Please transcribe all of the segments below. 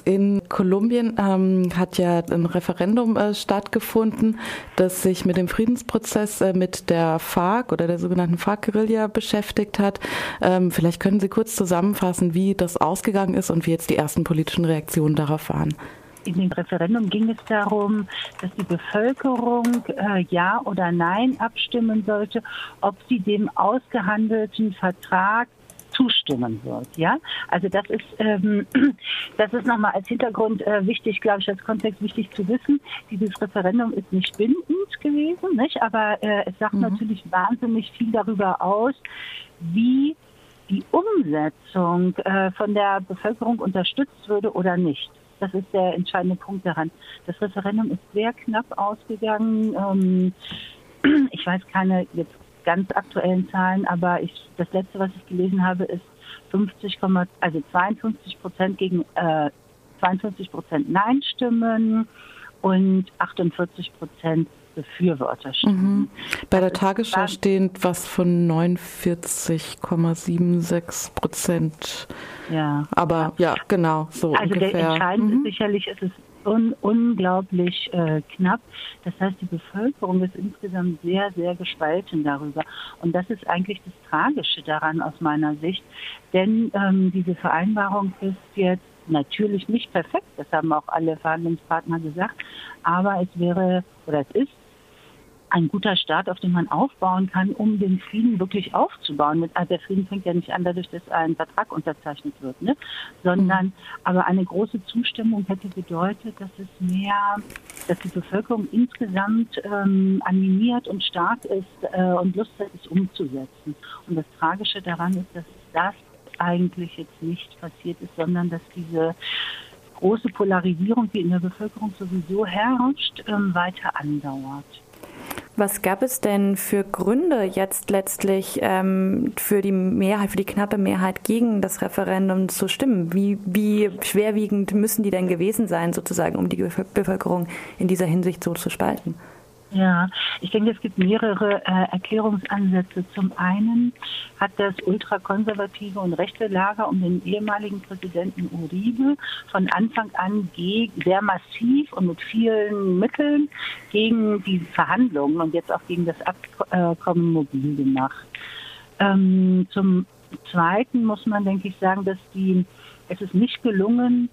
In Kolumbien ähm, hat ja ein Referendum äh, stattgefunden, das sich mit dem Friedensprozess äh, mit der FARC oder der sogenannten FARC-Guerilla beschäftigt hat. Ähm, vielleicht können Sie kurz zusammenfassen, wie das ausgegangen ist und wie jetzt die ersten politischen Reaktionen darauf waren. In dem Referendum ging es darum, dass die Bevölkerung äh, Ja oder Nein abstimmen sollte, ob sie dem ausgehandelten Vertrag zustimmen wird. Ja, also das ist ähm, das ist nochmal als Hintergrund äh, wichtig, glaube ich, als Kontext wichtig zu wissen. Dieses Referendum ist nicht bindend gewesen, nicht? Aber äh, es sagt mhm. natürlich wahnsinnig viel darüber aus, wie die Umsetzung äh, von der Bevölkerung unterstützt würde oder nicht. Das ist der entscheidende Punkt daran. Das Referendum ist sehr knapp ausgegangen. Ähm, ich weiß keine jetzt ganz aktuellen Zahlen, aber ich, das letzte, was ich gelesen habe, ist 50, also 52 Prozent gegen äh, 52 Prozent Nein-Stimmen und 48 Prozent Befürworterstimmen. Mhm. Bei der Tagesschau steht was von 49,76 Prozent. Ja. Aber ja, genau, so also ungefähr. Also entscheidend mhm. ist sicherlich, ist es un unglaublich äh, knapp. Das heißt, die Bevölkerung ist insgesamt sehr, sehr gespalten darüber. Und das ist eigentlich das Tragische daran aus meiner Sicht. Denn ähm, diese Vereinbarung ist jetzt natürlich nicht perfekt, das haben auch alle Verhandlungspartner gesagt, aber es wäre oder es ist ein guter Start, auf den man aufbauen kann, um den Frieden wirklich aufzubauen. Also der Frieden fängt ja nicht an dadurch, dass ein Vertrag unterzeichnet wird, ne? sondern mhm. aber eine große Zustimmung hätte bedeutet, dass es mehr, dass die Bevölkerung insgesamt ähm, animiert und stark ist äh, und Lust hat, es umzusetzen. Und das Tragische daran ist, dass das eigentlich jetzt nicht passiert ist, sondern dass diese große Polarisierung, die in der Bevölkerung sowieso herrscht, ähm, weiter andauert. Was gab es denn für Gründe jetzt letztlich ähm, für die Mehrheit, für die knappe Mehrheit gegen das Referendum zu stimmen? Wie, wie schwerwiegend müssen die denn gewesen sein, sozusagen, um die Bevölkerung in dieser Hinsicht so zu spalten? Ja, ich denke, es gibt mehrere äh, Erklärungsansätze. Zum einen hat das ultrakonservative und rechte Lager um den ehemaligen Präsidenten Uribe von Anfang an sehr massiv und mit vielen Mitteln gegen die Verhandlungen und jetzt auch gegen das Abkommen mobil gemacht. Ähm, zum Zweiten muss man, denke ich, sagen, dass die, es ist nicht gelungen,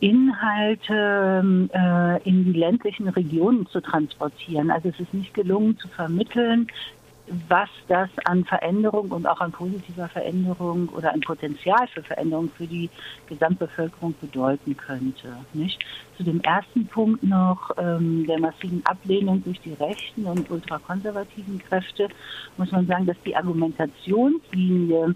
Inhalte ähm, äh, in die ländlichen Regionen zu transportieren. Also es ist nicht gelungen zu vermitteln, was das an Veränderung und auch an positiver Veränderung oder an Potenzial für Veränderung für die Gesamtbevölkerung bedeuten könnte. Nicht? Zu dem ersten Punkt noch ähm, der massiven Ablehnung durch die rechten und ultrakonservativen Kräfte muss man sagen, dass die Argumentationslinie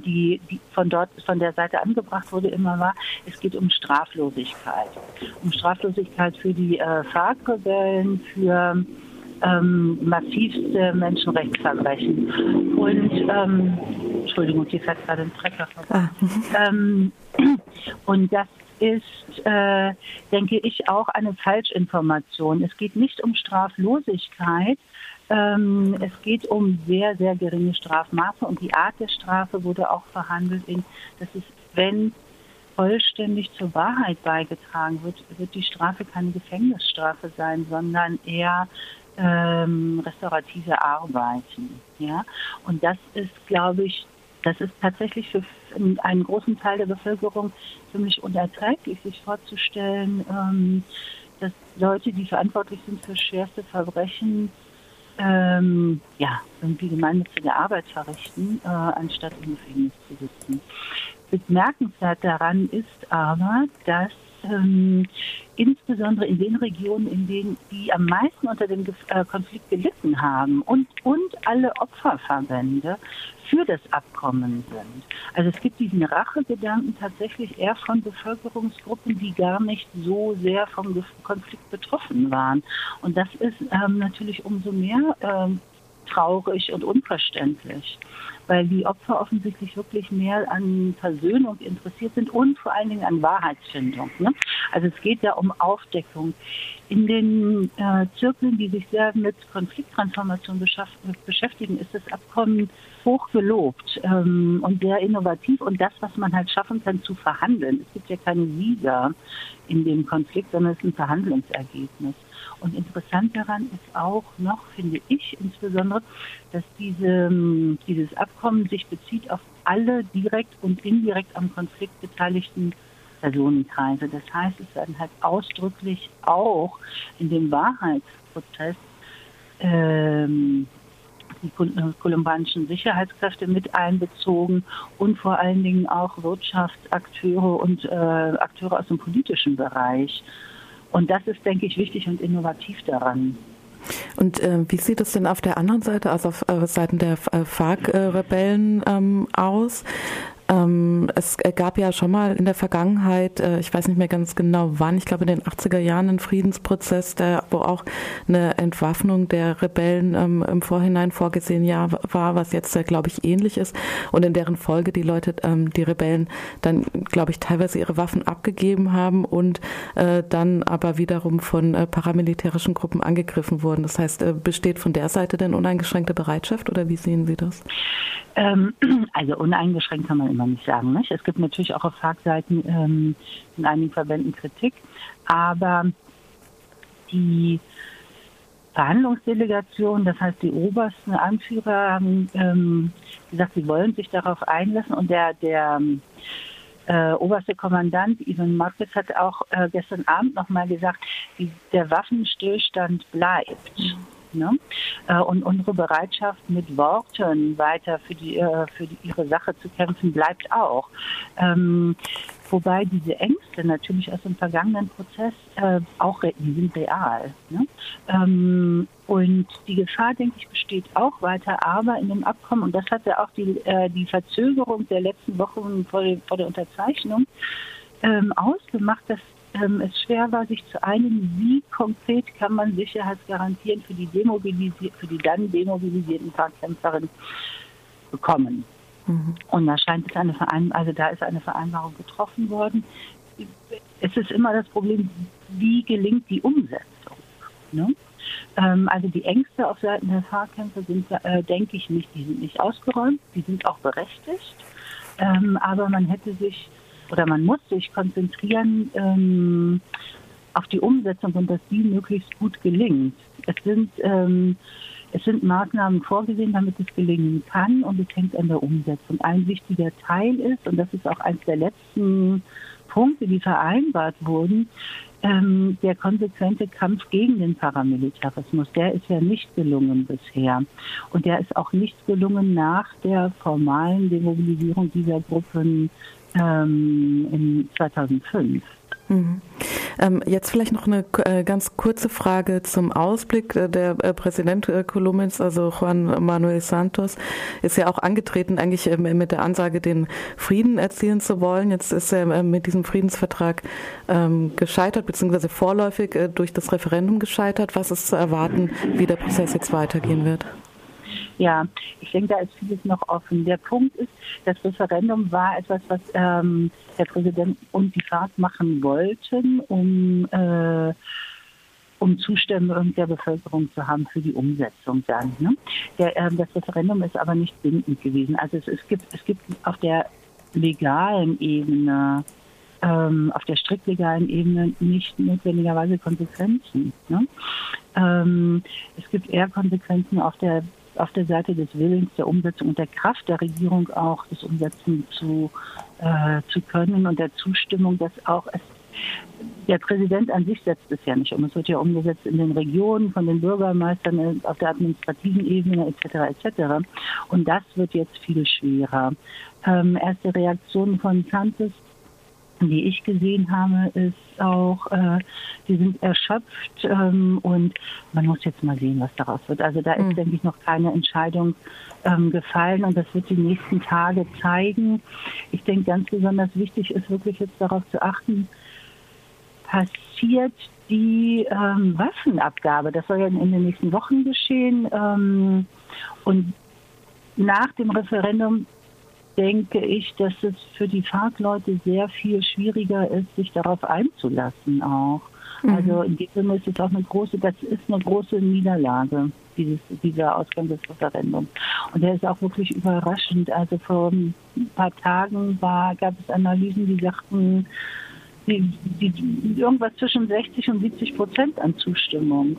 die, die von dort, von der Seite angebracht wurde, immer war, es geht um Straflosigkeit. Um Straflosigkeit für die äh, FARC-Rebellen, für ähm, massivste Menschenrechtsverbrechen. Und, ähm, Entschuldigung, hier fährt gerade ein Trecker vorbei. Ah. Ähm, und das ist, äh, denke ich, auch eine Falschinformation. Es geht nicht um Straflosigkeit, ähm, es geht um sehr, sehr geringe Strafmaße und die Art der Strafe wurde auch verhandelt in, dass es, wenn vollständig zur Wahrheit beigetragen wird, wird die Strafe keine Gefängnisstrafe sein, sondern eher ähm, restaurative Arbeiten. Ja? Und das ist, glaube ich, das ist tatsächlich für einen großen Teil der Bevölkerung ziemlich unerträglich, sich vorzustellen, ähm, dass Leute, die verantwortlich sind für schwerste Verbrechen, ähm, ja, irgendwie gemeinnützige Arbeit verrichten, äh, anstatt im Gefängnis zu sitzen. Bemerkenswert daran ist aber, dass ähm, insbesondere in den Regionen, in denen die am meisten unter dem äh, Konflikt gelitten haben und, und alle Opferverbände für das Abkommen sind. Also es gibt diesen Rachegedanken tatsächlich eher von Bevölkerungsgruppen, die gar nicht so sehr vom Konflikt betroffen waren. Und das ist ähm, natürlich umso mehr ähm, traurig und unverständlich weil die Opfer offensichtlich wirklich mehr an Versöhnung interessiert sind und vor allen Dingen an Wahrheitsfindung. Ne? Also es geht ja um Aufdeckung. In den äh, Zirkeln, die sich sehr mit Konflikttransformation beschäftigen, ist das Abkommen hoch gelobt ähm, und sehr innovativ und das, was man halt schaffen kann, zu verhandeln. Es gibt ja keine Sieger in dem Konflikt, sondern es ist ein Verhandlungsergebnis. Und interessant daran ist auch noch, finde ich insbesondere, dass diese, ähm, dieses Abkommen sich bezieht auf alle direkt und indirekt am Konflikt beteiligten Personenkreise. Das heißt, es werden halt ausdrücklich auch in dem Wahrheitsprozess ähm, die kolumbanischen Sicherheitskräfte mit einbezogen und vor allen Dingen auch Wirtschaftsakteure und äh, Akteure aus dem politischen Bereich. Und das ist, denke ich, wichtig und innovativ daran. Und äh, wie sieht es denn auf der anderen Seite, also auf äh, Seiten der äh, FARC-Rebellen ähm, aus? Ähm, es gab ja schon mal in der Vergangenheit, äh, ich weiß nicht mehr ganz genau wann, ich glaube in den 80er Jahren einen Friedensprozess, der, wo auch eine Entwaffnung der Rebellen ähm, im Vorhinein vorgesehen war, was jetzt, äh, glaube ich, ähnlich ist und in deren Folge die Leute, ähm, die Rebellen dann, glaube ich, teilweise ihre Waffen abgegeben haben und äh, dann aber wiederum von äh, paramilitärischen Gruppen angegriffen wurden. Das heißt, äh, besteht von der Seite denn uneingeschränkte Bereitschaft oder wie sehen Sie das? Also uneingeschränkt kann man immer man nicht sagen. Nicht? Es gibt natürlich auch auf Fachseiten ähm, in einigen Verbänden Kritik, aber die Verhandlungsdelegation, das heißt die obersten Anführer, haben ähm, gesagt, sie wollen sich darauf einlassen und der, der äh, oberste Kommandant Ivan Marquez hat auch äh, gestern Abend nochmal gesagt, der Waffenstillstand bleibt. Mhm. Ne? Äh, und unsere Bereitschaft, mit Worten weiter für, die, äh, für die, ihre Sache zu kämpfen, bleibt auch. Ähm, wobei diese Ängste natürlich aus dem vergangenen Prozess äh, auch die sind real. Ne? Ähm, und die Gefahr, denke ich, besteht auch weiter, aber in dem Abkommen, und das hat ja auch die, äh, die Verzögerung der letzten Wochen vor, vor der Unterzeichnung ähm, ausgemacht, dass ähm, es schwer war, sich zu einigen, wie konkret kann man Sicherheitsgarantien für die, demobilisi für die dann demobilisierten Fahrkämpferinnen bekommen. Mhm. Und da scheint es eine Vereinbarung, also da ist eine Vereinbarung getroffen worden. Es ist immer das Problem, wie gelingt die Umsetzung. Ne? Ähm, also die Ängste auf Seiten der Fahrkämpfer sind, äh, denke ich nicht, die sind nicht ausgeräumt, die sind auch berechtigt. Ähm, aber man hätte sich oder man muss sich konzentrieren ähm, auf die Umsetzung und dass die möglichst gut gelingt. Es sind, ähm, es sind Maßnahmen vorgesehen, damit es gelingen kann und es hängt an der Umsetzung. Ein wichtiger Teil ist, und das ist auch eines der letzten Punkte, die vereinbart wurden, ähm, der konsequente Kampf gegen den Paramilitarismus, der ist ja nicht gelungen bisher. Und der ist auch nicht gelungen nach der formalen Demobilisierung dieser Gruppen ähm, in 2005. Mhm. Ähm, jetzt vielleicht noch eine äh, ganz kurze Frage zum Ausblick. Äh, der äh, Präsident äh, also Juan Manuel Santos, ist ja auch angetreten, eigentlich mit der Ansage, den Frieden erzielen zu wollen. Jetzt ist er mit diesem Friedensvertrag ähm, gescheitert, beziehungsweise vorläufig durch das Referendum gescheitert. Was ist zu erwarten, wie der Prozess jetzt weitergehen wird? Ja, ich denke, da ist vieles noch offen. Der Punkt ist, das Referendum war etwas, was ähm, der Präsident und die FARC machen wollten, um äh, um Zustimmung der Bevölkerung zu haben für die Umsetzung dann. Ne? Der, äh, das Referendum ist aber nicht bindend gewesen. Also es, es, gibt, es gibt auf der legalen Ebene, ähm, auf der strikt legalen Ebene nicht notwendigerweise Konsequenzen. Ne? Ähm, es gibt eher Konsequenzen auf der auf der Seite des Willens, der Umsetzung und der Kraft der Regierung auch das umsetzen zu, äh, zu können und der Zustimmung, dass auch es der Präsident an sich setzt es ja nicht um. Es wird ja umgesetzt in den Regionen, von den Bürgermeistern, äh, auf der administrativen Ebene etc. etc. Und das wird jetzt viel schwerer. Ähm, erste Reaktionen von Santos die ich gesehen habe, ist auch, äh, die sind erschöpft ähm, und man muss jetzt mal sehen, was daraus wird. Also da ist, mhm. denke ich, noch keine Entscheidung ähm, gefallen und das wird die nächsten Tage zeigen. Ich denke, ganz besonders wichtig ist wirklich jetzt darauf zu achten, passiert die ähm, Waffenabgabe. Das soll ja in, in den nächsten Wochen geschehen. Ähm, und nach dem Referendum denke ich, dass es für die FARC-Leute sehr viel schwieriger ist, sich darauf einzulassen auch. Mhm. Also in diesem Sinne ist es auch eine große, das ist eine große Niederlage, dieses, dieser Ausgang des Referendums. Und der ist auch wirklich überraschend. Also vor ein paar Tagen war, gab es Analysen, die sagten, die, die, irgendwas zwischen 60 und 70 Prozent an Zustimmung